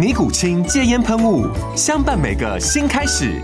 尼古清戒烟喷雾，相伴每个新开始。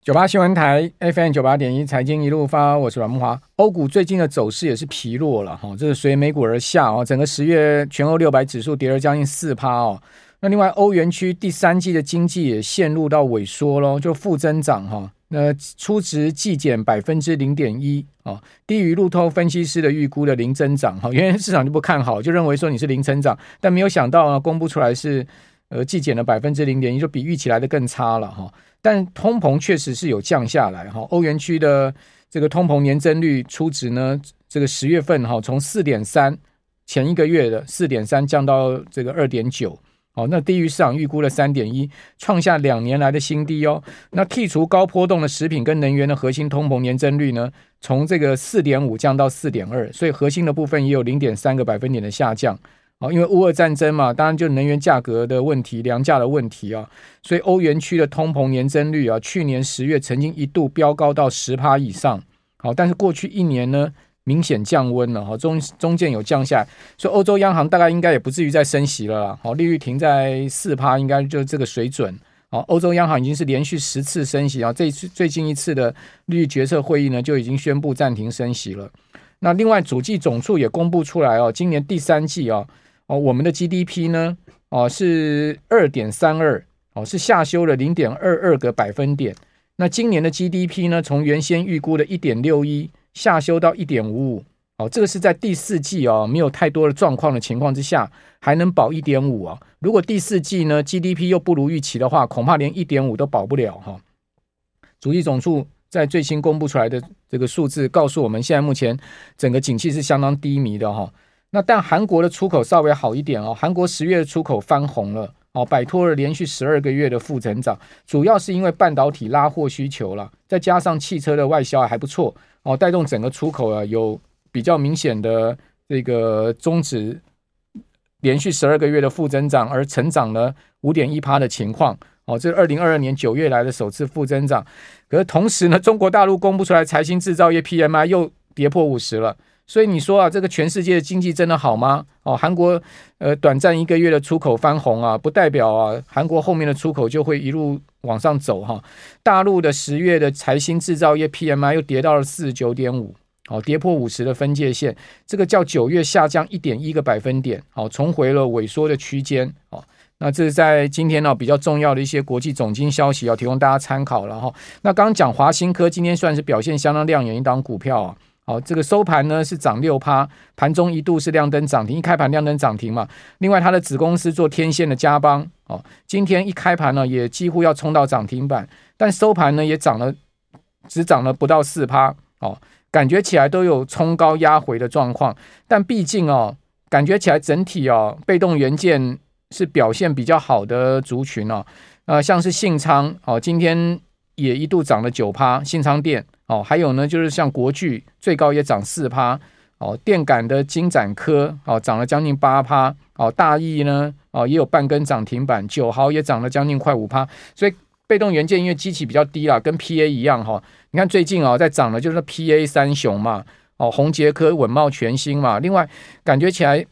九八新闻台 FM 九八点一，财经一路发，我是阮木华。欧股最近的走势也是疲弱了哈，这是随美股而下哦。整个十月全欧六百指数跌了将近四趴哦。那另外欧元区第三季的经济也陷入到萎缩喽，就负增长哈。那初值季减百分之零点一啊，低于路透分析师的预估的零增长哈，原来市场就不看好，就认为说你是零增长，但没有想到啊，公布出来是呃季减了百分之零点一，就比预期来的更差了哈。但通膨确实是有降下来哈，欧元区的这个通膨年增率初值呢，这个十月份哈从四点三前一个月的四点三降到这个二点九。哦，那低于市场预估的三点一，创下两年来的新低哦。那剔除高波动的食品跟能源的核心通膨年增率呢，从这个四点五降到四点二，所以核心的部分也有零点三个百分点的下降。哦，因为乌俄战争嘛，当然就能源价格的问题、粮价的问题啊，所以欧元区的通膨年增率啊，去年十月曾经一度飙高到十趴以上。好，但是过去一年呢，明显降温了哈，中中间有降下来，所以欧洲央行大概应该也不至于再升息了。好，利率停在四趴，应该就这个水准。好，欧洲央行已经是连续十次升息啊，这次最近一次的利率决策会议呢，就已经宣布暂停升息了。那另外，主计总处也公布出来哦，今年第三季啊，哦，哦我们的 GDP 呢，哦是二点三二，哦是下修了零点二二个百分点。那今年的 GDP 呢，从原先预估的一点六一。下修到一点五五，哦，这个是在第四季哦，没有太多的状况的情况之下，还能保一点五啊。如果第四季呢 GDP 又不如预期的话，恐怕连一点五都保不了哈。主计总处在最新公布出来的这个数字，告诉我们现在目前整个景气是相当低迷的哈。那但韩国的出口稍微好一点哦，韩国十月的出口翻红了。哦，摆脱了连续十二个月的负增长，主要是因为半导体拉货需求了，再加上汽车的外销还不错，哦，带动整个出口啊有比较明显的这个终止连续十二个月的负增长，而成长了五点一趴的情况。哦，这是二零二二年九月来的首次负增长。可是同时呢，中国大陆公布出来财新制造业 PMI 又跌破五十了。所以你说啊，这个全世界的经济真的好吗？哦，韩国呃短暂一个月的出口翻红啊，不代表啊韩国后面的出口就会一路往上走哈。大陆的十月的财新制造业 PMI 又跌到了四十九点五，哦，跌破五十的分界线，这个较九月下降一点一个百分点，哦，重回了萎缩的区间。哦，那这是在今天呢比较重要的一些国际总经消息要提供大家参考了哈。那刚刚讲华新科今天算是表现相当亮眼一档股票啊。好，这个收盘呢是涨六趴，盘中一度是亮灯涨停，一开盘亮灯涨停嘛。另外，它的子公司做天线的嘉邦，哦，今天一开盘呢也几乎要冲到涨停板，但收盘呢也涨了，只涨了不到四趴，哦，感觉起来都有冲高压回的状况。但毕竟哦，感觉起来整体哦，被动元件是表现比较好的族群哦，呃，像是信昌哦，今天也一度涨了九趴，信昌电。哦，还有呢，就是像国巨最高也涨四趴，哦，电感的金展科哦涨了将近八趴，哦，大亿呢哦也有半根涨停板，九豪也涨了将近快五趴，所以被动元件因为基期比较低啦，跟 PA 一样哈、哦，你看最近、哦、在涨的就是 PA 三雄嘛，哦，宏捷科、稳懋全新嘛，另外感觉起来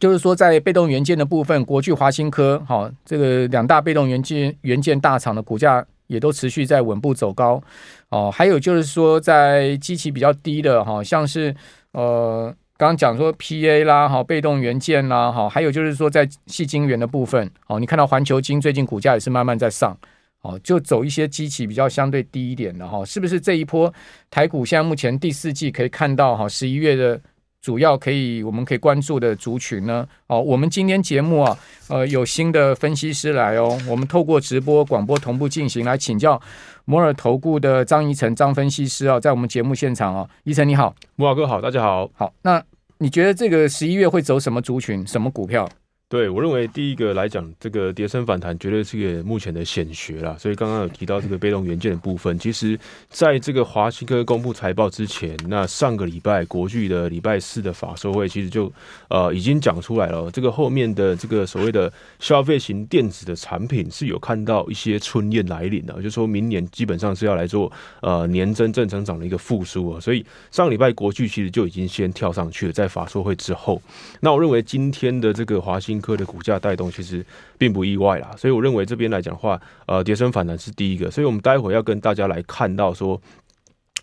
就是说在被动元件的部分，国巨、华新科，好、哦，这个两大被动元件元件大厂的股价。也都持续在稳步走高。哦，还有就是说，在基期比较低的哈，像是呃，刚刚讲说 PA 啦，哈，被动元件啦，哈，还有就是说在细晶圆的部分，哦，你看到环球晶最近股价也是慢慢在上，哦，就走一些基期比较相对低一点的哈，是不是这一波台股现在目前第四季可以看到哈，十一月的主要可以我们可以关注的族群呢？哦，我们今天节目啊，呃，有新的分析师来哦，我们透过直播广播同步进行来请教摩尔投顾的张怡晨张分析师啊，在我们节目现场啊，怡晨你好，摩尔哥好，大家好，好，那你觉得这个十一月会走什么族群，什么股票？对，我认为第一个来讲，这个跌升反弹绝对是个目前的显学啦。所以刚刚有提到这个被动元件的部分，其实在这个华西科公布财报之前，那上个礼拜国巨的礼拜四的法说会，其实就呃已经讲出来了。这个后面的这个所谓的消费型电子的产品是有看到一些春燕来临的，就说明年基本上是要来做呃年增正成长的一个复苏啊。所以上礼拜国巨其实就已经先跳上去了，在法说会之后。那我认为今天的这个华西新科的股价带动其实并不意外啦，所以我认为这边来讲的话，呃，跌升反弹是第一个，所以我们待会要跟大家来看到说。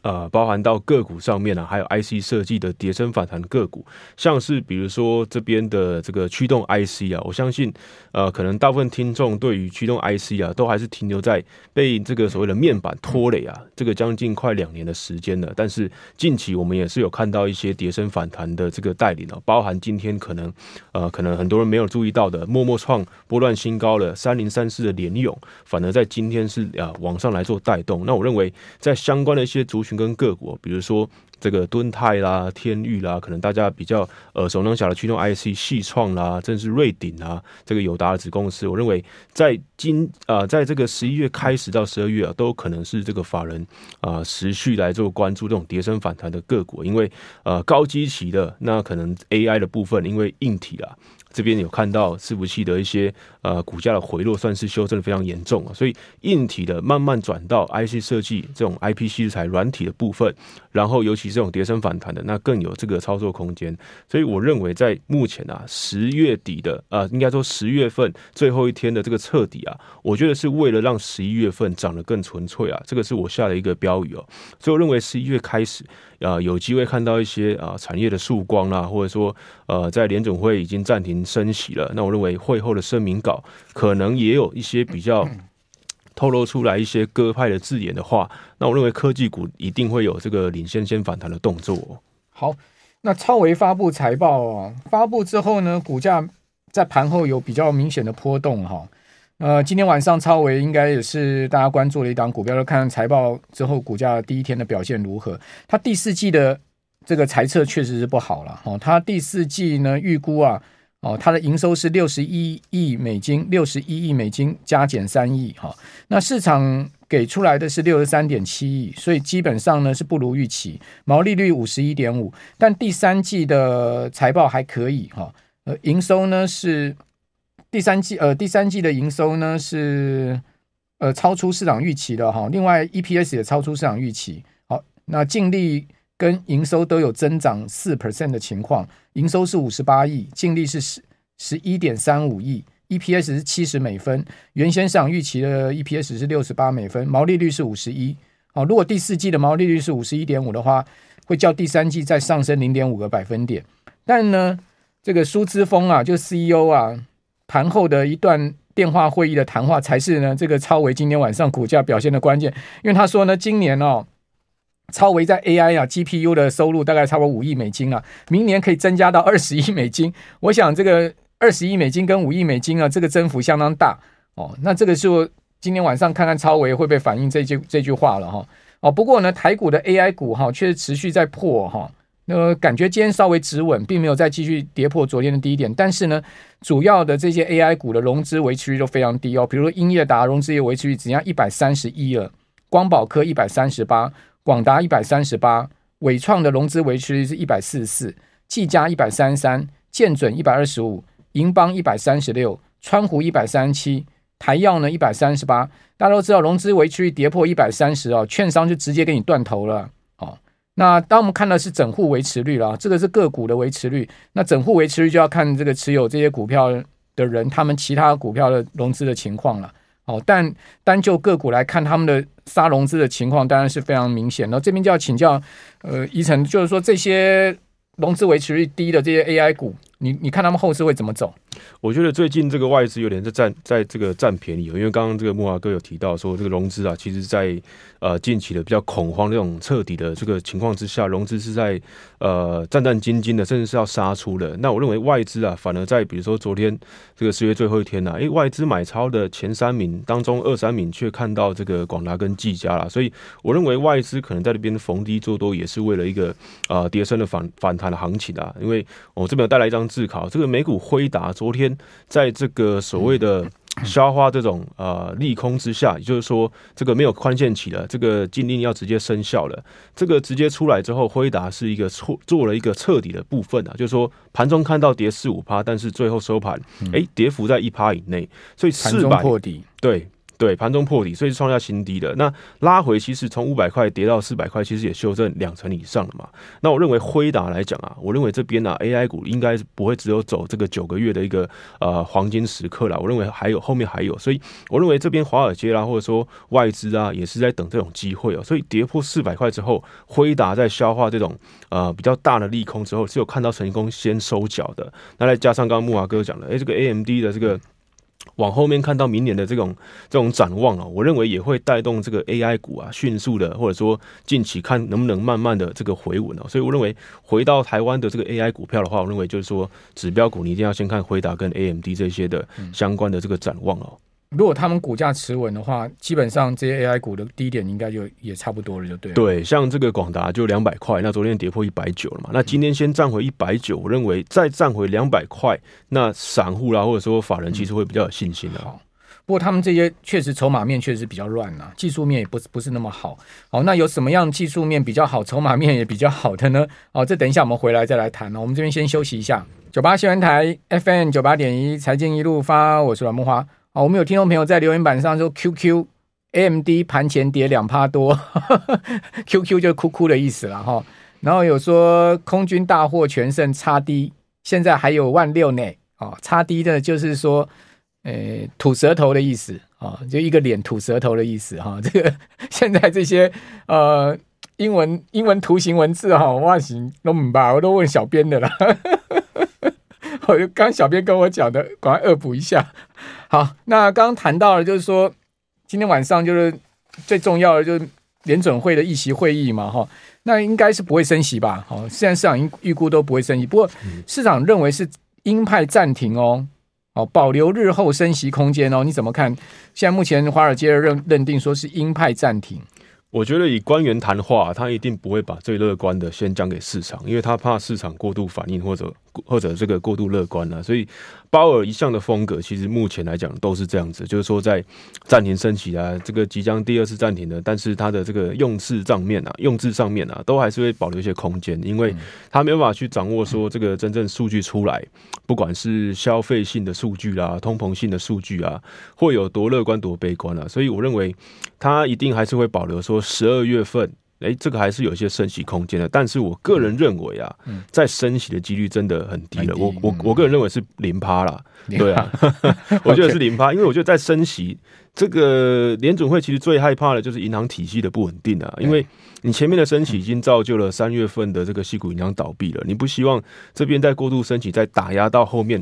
呃，包含到个股上面啊，还有 IC 设计的跌升反弹个股，像是比如说这边的这个驱动 IC 啊，我相信呃，可能大部分听众对于驱动 IC 啊，都还是停留在被这个所谓的面板拖累啊，这个将近快两年的时间了。但是近期我们也是有看到一些叠升反弹的这个带领啊，包含今天可能呃，可能很多人没有注意到的，默默创波段新高了三零三四的联勇，反而在今天是啊往上来做带动。那我认为在相关的一些族群。跟各国，比如说这个敦泰啦、天域啦，可能大家比较耳熟能详的驱动 IC、系创啦，甚至瑞鼎啊，这个友达的子公司，我认为在今啊、呃，在这个十一月开始到十二月啊，都可能是这个法人啊、持续来做关注这种跌升反弹的个股，因为呃高基期的那可能 AI 的部分，因为硬体啊。这边有看到伺服器的一些呃股价的回落，算是修正的非常严重啊，所以硬体的慢慢转到 IC 设计这种 IP 器材软体的部分，然后尤其这种跌升反弹的，那更有这个操作空间。所以我认为在目前啊十月底的呃应该说十月份最后一天的这个彻底啊，我觉得是为了让十一月份涨得更纯粹啊，这个是我下的一个标语哦。所以我认为十一月开始。啊、有机会看到一些啊、产业的曙光啦，或者说呃，在联总会已经暂停升息了。那我认为会后的声明稿可能也有一些比较透露出来一些鸽派的字眼的话，那我认为科技股一定会有这个领先先反弹的动作。好，那超微发布财报哦，发布之后呢，股价在盘后有比较明显的波动哈。呃，今天晚上超微应该也是大家关注的一档股票，要看财报之后股价第一天的表现如何。它第四季的这个财测确实是不好了哦，它第四季呢预估啊，哦，它的营收是六十一亿美金，六十一亿美金加减三亿哈。那市场给出来的是六十三点七亿，所以基本上呢是不如预期，毛利率五十一点五，但第三季的财报还可以哈，呃，营收呢是。第三季呃，第三季的营收呢是呃超出市场预期的哈，另外 EPS 也超出市场预期。好，那净利跟营收都有增长四 percent 的情况，营收是五十八亿，净利是十十一点三五亿，EPS 是七十美分，原先市场预期的 EPS 是六十八美分，毛利率是五十一。好，如果第四季的毛利率是五十一点五的话，会较第三季再上升零点五个百分点。但呢，这个苏之峰啊，就 CEO 啊。盘后的一段电话会议的谈话才是呢，这个超微今天晚上股价表现的关键。因为他说呢，今年哦，超微在 AI 啊 GPU 的收入大概超过五亿美金啊，明年可以增加到二十亿美金。我想这个二十亿美金跟五亿美金啊，这个增幅相当大哦。那这个是今天晚上看看超微会不会反映这句这句话了哈。哦，不过呢，台股的 AI 股哈，却持续在破哈。那，感觉今天稍微止稳，并没有再继续跌破昨天的低点。但是呢，主要的这些 AI 股的融资维持率都非常低哦。比如说英业达融资业维持率只要一百三十一了，光宝科一百三十八，广达一百三十八，伟创的融资维持率是一百四十四，技嘉一百三十三，建准一百二十五，银邦一百三十六，川湖一百三十七，台燿呢一百三十八。大家都知道，融资维持率跌破一百三十哦，券商就直接给你断头了哦。那当我们看的是整户维持率了，这个是个股的维持率。那整户维持率就要看这个持有这些股票的人，他们其他股票的融资的情况了。哦，但单就个股来看，他们的杀融资的情况当然是非常明显。那这边就要请教，呃，怡晨，就是说这些融资维持率低的这些 AI 股，你你看他们后市会怎么走？我觉得最近这个外资有点在占在这个占便宜，因为刚刚这个木华哥有提到说，这个融资啊，其实在呃近期的比较恐慌这种彻底的这个情况之下，融资是在呃战战兢兢的，甚至是要杀出的。那我认为外资啊，反而在比如说昨天这个十月最后一天呢、啊，诶，外资买超的前三名当中，二三名却看到这个广达跟技嘉了，所以我认为外资可能在这边逢低做多，也是为了一个呃跌升的反反弹的行情啊。因为我这边有带来一张字卡，这个美股辉达昨天。在这个所谓的消化这种呃利空之下，也就是说，这个没有宽限期了，这个禁令要直接生效了，这个直接出来之后，辉达是一个错做了一个彻底的部分啊，就是说盘中看到跌四五趴，但是最后收盘，哎，跌幅在一趴以内，所以四百破底，对。对，盘中破底，所以是创下新低的。那拉回其实从五百块跌到四百块，其实也修正两成以上了嘛。那我认为辉达来讲啊，我认为这边啊 AI 股应该不会只有走这个九个月的一个呃黄金时刻了。我认为还有后面还有，所以我认为这边华尔街啦，或者说外资啊，也是在等这种机会哦。所以跌破四百块之后，辉达在消化这种呃比较大的利空之后，是有看到成功先收脚的。那再加上刚刚木华哥讲的，哎，这个 AMD 的这个。往后面看到明年的这种这种展望啊，我认为也会带动这个 AI 股啊迅速的，或者说近期看能不能慢慢的这个回稳哦。所以我认为回到台湾的这个 AI 股票的话，我认为就是说指标股你一定要先看辉达跟 AMD 这些的相关的这个展望哦。如果他们股价持稳的话，基本上这些 AI 股的低点应该就也差不多了，就对了。对，像这个广达就两百块，那昨天跌破一百九了嘛，那今天先站回一百九，我认为再站回两百块，那散户啦或者说法人其实会比较有信心的。好，不过他们这些确实筹码面确实比较乱啊，技术面也不是不是那么好。好，那有什么样技术面比较好，筹码面也比较好的呢？哦，这等一下我们回来再来谈。我们这边先休息一下。九八新闻台 FM 九八点一财经一路发，我是阮慕驊。好，我们有听众朋友在留言板上说，QQ AMD 盘前跌两趴多，QQ 就哭哭的意思了哈。然后有说空军大获全胜，叉低，现在还有万六呢。啊，插低的就是说，呃，吐舌头的意思啊，就一个脸吐舌头的意思哈。这个 现在这些呃英文英文图形文字哈，外形都明白，我都问小编的了。我就刚小编跟我讲的，赶快恶补一下。好，那刚刚谈到了，就是说今天晚上就是最重要的，就是联准会的议席会议嘛，哈，那应该是不会升息吧？好，现在市场预预估都不会升息，不过市场认为是鹰派暂停哦，哦，保留日后升息空间哦，你怎么看？现在目前华尔街认认定说是鹰派暂停。我觉得以官员谈话，他一定不会把最乐观的先讲给市场，因为他怕市场过度反应或者或者这个过度乐观啊。所以鲍尔一向的风格，其实目前来讲都是这样子，就是说在暂停升息啊，这个即将第二次暂停的，但是他的这个用字上面啊，用字上面啊，都还是会保留一些空间，因为他没有办法去掌握说这个真正数据出来，不管是消费性的数据啊，通膨性的数据啊，会有多乐观多悲观啊。所以我认为他一定还是会保留说。十二月份，哎、欸，这个还是有一些升息空间的。但是我个人认为啊，嗯、在升息的几率真的很低了。低我我我个人认为是零趴啦。趴对啊，我觉得是零趴，因为我觉得在升息这个联准会其实最害怕的就是银行体系的不稳定啊。因为你前面的升息已经造就了三月份的这个西谷银行倒闭了，你不希望这边再过度升息，再打压到后面。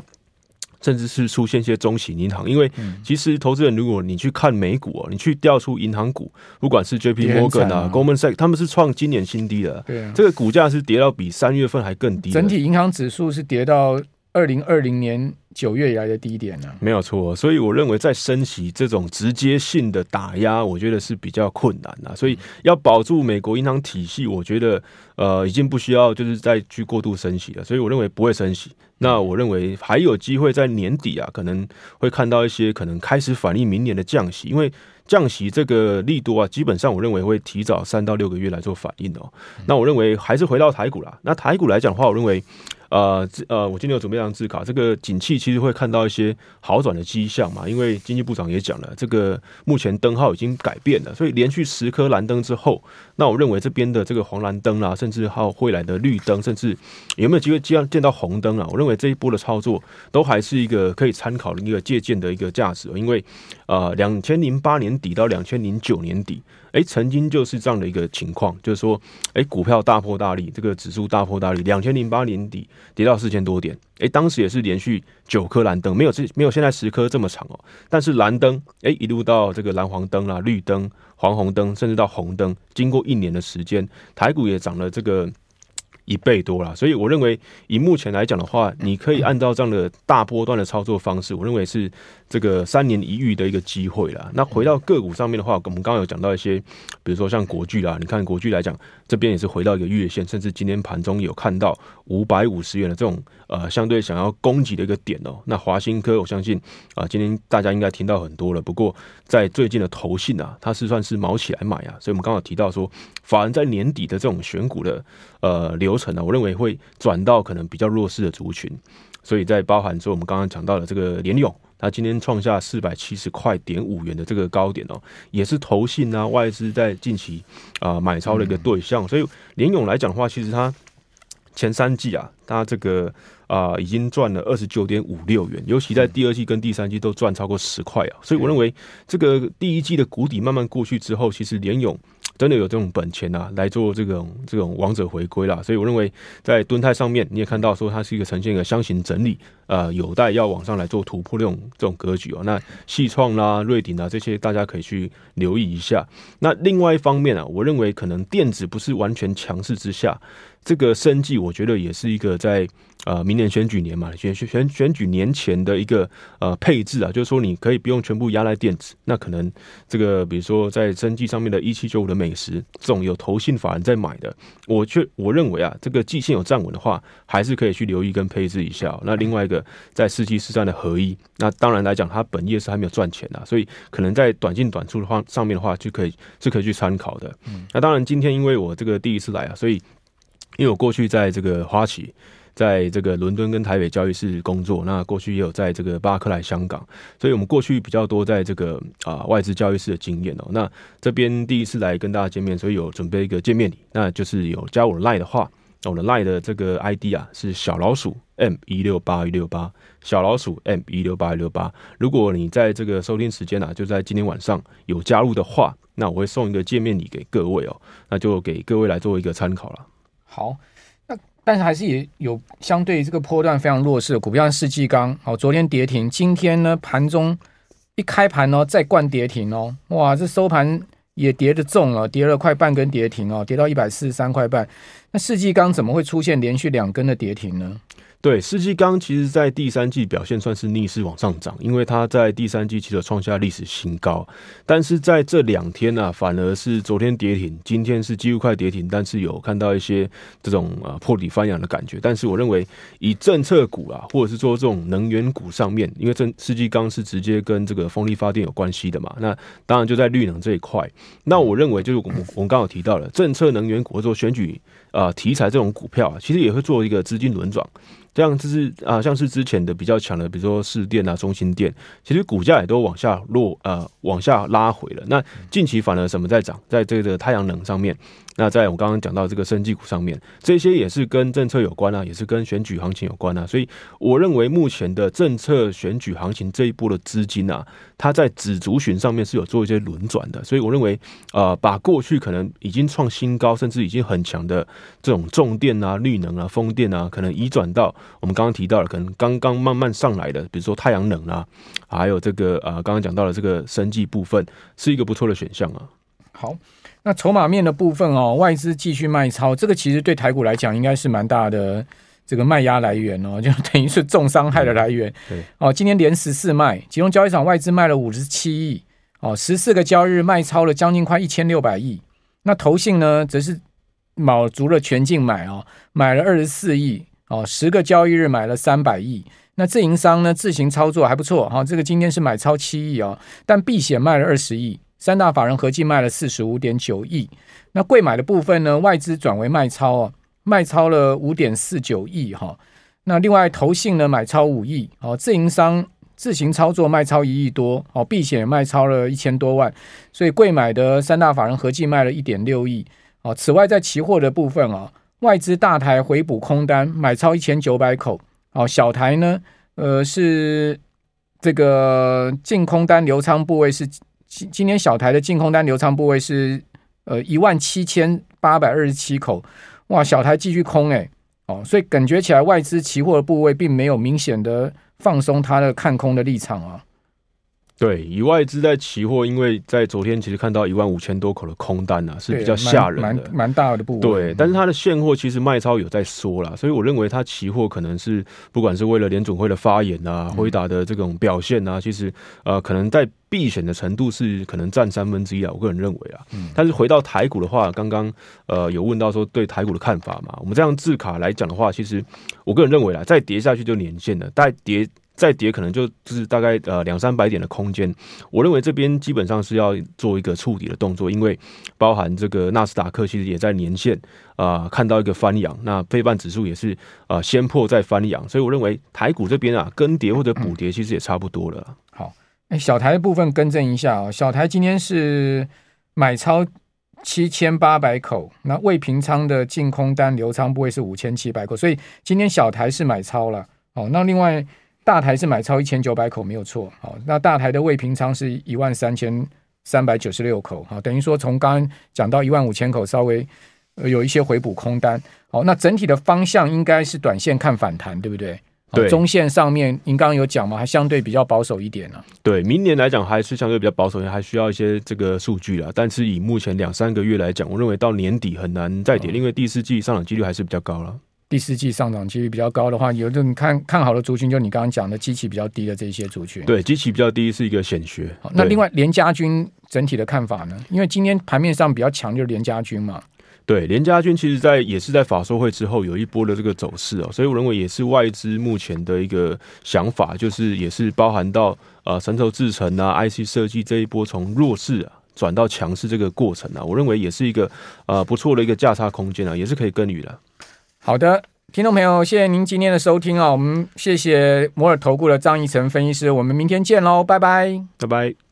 甚至是出现一些中型银行，因为其实投资人，如果你去看美股啊，你去调出银行股，不管是 JP Morgan 啊、Goldman Sachs，他们是创今年新低的。对啊，这个股价是跌到比三月份还更低。整体银行指数是跌到二零二零年九月以来的低点呢。没有错，所以我认为在升息这种直接性的打压，我觉得是比较困难的。所以要保住美国银行体系，我觉得呃已经不需要就是再去过度升息了。所以我认为不会升息。那我认为还有机会在年底啊，可能会看到一些可能开始反映明年的降息，因为降息这个力度啊，基本上我认为会提早三到六个月来做反应哦。那我认为还是回到台股啦。那台股来讲的话，我认为。呃，呃，我今天有准备一张字卡，这个景气其实会看到一些好转的迹象嘛，因为经济部长也讲了，这个目前灯号已经改变了，所以连续十颗蓝灯之后，那我认为这边的这个黄蓝灯啦，甚至还有会来的绿灯，甚至有没有机会见见到红灯啊？我认为这一波的操作都还是一个可以参考的一个借鉴的一个价值，因为呃，两千零八年底到两千零九年底。哎，曾经就是这样的一个情况，就是说，哎，股票大破大立，这个指数大破大立，两千零八年底跌到四千多点，哎，当时也是连续九颗蓝灯，没有这没有现在十颗这么长哦，但是蓝灯，哎，一路到这个蓝黄灯啦、绿灯、黄红灯，甚至到红灯，经过一年的时间，台股也涨了这个。一倍多了，所以我认为以目前来讲的话，你可以按照这样的大波段的操作方式，我认为是这个三年一遇的一个机会了。那回到个股上面的话，我们刚刚有讲到一些，比如说像国巨啦，你看国巨来讲，这边也是回到一个月线，甚至今天盘中有看到五百五十元的这种呃相对想要攻击的一个点哦。那华新科，我相信啊，今天大家应该听到很多了。不过在最近的投信啊，它是算是毛起来买啊，所以我们刚好提到说，法人在年底的这种选股的呃流。成呢，我认为会转到可能比较弱势的族群，所以在包含说我们刚刚讲到的这个联勇，它今天创下四百七十块点五元的这个高点哦，也是投信啊外资在近期啊、呃、买超的一个对象，所以联勇来讲的话，其实它前三季啊，它这个啊、呃、已经赚了二十九点五六元，尤其在第二季跟第三季都赚超过十块啊，所以我认为这个第一季的谷底慢慢过去之后，其实联咏。真的有这种本钱啊，来做这种这种王者回归啦。所以我认为在墩泰上面，你也看到说它是一个呈现一个箱型整理，呃，有待要往上来做突破这种这种格局哦。那细创啦、瑞鼎啊这些，大家可以去留意一下。那另外一方面啊，我认为可能电子不是完全强势之下。这个生计，我觉得也是一个在呃明年选举年嘛，选选选选举年前的一个呃配置啊，就是说你可以不用全部压在电子，那可能这个比如说在生计上面的一七九五的美食这种有投信法人在买的，我却我认为啊，这个季线有站稳的话，还是可以去留意跟配置一下。那另外一个在四七四三的合一，那当然来讲，它本业是还没有赚钱的，所以可能在短进短出的话上面的话，就可以是可以去参考的。那当然今天因为我这个第一次来啊，所以。因为我过去在这个花旗，在这个伦敦跟台北交易室工作，那过去也有在这个巴克莱香港，所以我们过去比较多在这个啊、外资交易室的经验哦。那这边第一次来跟大家见面，所以有准备一个见面礼，那就是有加我的 line 的话，我的 line 的这个 ID 啊是小老鼠 M 一六八一六八，小老鼠 M 一六八一六八。如果你在这个收听时间啊，就在今天晚上有加入的话，那我会送一个见面礼给各位哦，那就给各位来做一个参考了。好，那但是还是也有相对这个波段非常弱势的股票，像世纪刚，好，昨天跌停，今天呢盘中一开盘哦，再灌跌停哦，哇，这收盘也跌得重了，跌了快半根跌停哦，跌到一百四十三块半。那世纪刚怎么会出现连续两根的跌停呢？对，世纪钢其实在第三季表现算是逆势往上涨，因为它在第三季其实创下历史新高，但是在这两天呢、啊，反而是昨天跌停，今天是几乎快跌停，但是有看到一些这种呃破底翻扬的感觉。但是我认为以政策股啊，或者是说这种能源股上面，因为这世纪钢是直接跟这个风力发电有关系的嘛，那当然就在绿能这一块。那我认为就是我们我们刚好提到了政策能源股或者说选举、呃、题材这种股票啊，其实也会做一个资金轮转。这样就是啊，像是之前的比较强的，比如说市电啊、中心电，其实股价也都往下落，呃，往下拉回了。那近期反而什么在涨，在这个太阳能上面。那在我刚刚讲到这个生技股上面，这些也是跟政策有关啊，也是跟选举行情有关啊。所以我认为目前的政策选举行情这一波的资金啊，它在子族群上面是有做一些轮转的。所以我认为，呃，把过去可能已经创新高，甚至已经很强的这种重电啊、绿能啊、风电啊，可能移转到我们刚刚提到的，可能刚刚慢慢上来的，比如说太阳能啊，还有这个呃，刚刚讲到的这个生技部分，是一个不错的选项啊。好。那筹码面的部分哦，外资继续卖超，这个其实对台股来讲应该是蛮大的这个卖压来源哦，就等于是重伤害的来源。对哦，今天连十四卖，其中交易场外资卖了五十七亿哦，十四个交易日卖超了将近快一千六百亿。那投信呢，则是卯足了全劲买哦，买了二十四亿哦，十个交易日买了三百亿。那自营商呢，自行操作还不错哈、哦，这个今天是买超七亿哦，但避险卖了二十亿。三大法人合计卖了四十五点九亿，那贵买的部分呢？外资转为卖超哦，卖超了五点四九亿哈。那另外投信呢买超五亿哦，自营商自行操作卖超一亿多哦，避险卖超了一千多万，所以贵买的三大法人合计卖了一点六亿哦。此外，在期货的部分啊，外资大台回补空单买超一千九百口哦，小台呢，呃是这个净空单流仓部位是。今今年小台的净空单流仓部位是呃一万七千八百二十七口，哇，小台继续空哎、哦，所以感觉起来外资期货的部位并没有明显的放松它的看空的立场啊。对，以外资在期货，因为在昨天其实看到一万五千多口的空单啊，是比较吓人的，蛮蛮大的部分。对，但是它的现货其实卖超有在缩啦，所以我认为它期货可能是不管是为了联准会的发言啊，回答的这种表现啊，其实呃可能在避险的程度是可能占三分之一啊，我个人认为啊。但是回到台股的话，刚刚呃有问到说对台股的看法嘛，我们这样字卡来讲的话，其实我个人认为啦，再跌下去就年线了，再跌。再跌可能就就是大概呃两三百点的空间，我认为这边基本上是要做一个触底的动作，因为包含这个纳斯达克其实也在年线啊、看到一个翻扬，那费半指数也是啊、先破再翻扬，所以我认为台股这边啊跟跌或者补跌其实也差不多了。好，哎，小台的部分更正一下啊，小台今天是买超七千八百口，那未平仓的净空单留仓部位是五千七百口，所以今天小台是买超了。哦，那另外。大台是买超一千九百口没有错，好，那大台的未平仓是一万三千三百九十六口，好，等于说从刚刚讲到一万五千口，稍微有一些回补空单，好，那整体的方向应该是短线看反弹，对不对？对，中线上面您刚刚有讲嘛，还相对比较保守一点呢、啊。对，明年来讲还是相对比较保守，还需要一些这个数据啦。但是以目前两三个月来讲，我认为到年底很难再跌，因为第四季上涨几率还是比较高了。第四季上涨几率比较高的话，有这种看看好的族群，就你刚刚讲的基期比较低的这些族群。对，基期比较低是一个显学。那另外联家军整体的看法呢？因为今天盘面上比较强就是联家军嘛。对，联家军其实在也是在法说会之后有一波的这个走势哦，所以我认为也是外资目前的一个想法，就是也是包含到呃神州制程啊、IC 设计这一波从弱势啊转到强势这个过程啊，我认为也是一个呃不错的一个价差空间啊，也是可以耕耘的。好的，听众朋友，谢谢您今天的收听啊！我们谢谢摩尔投顾的张义成分析师，我们明天见喽，拜拜，拜拜。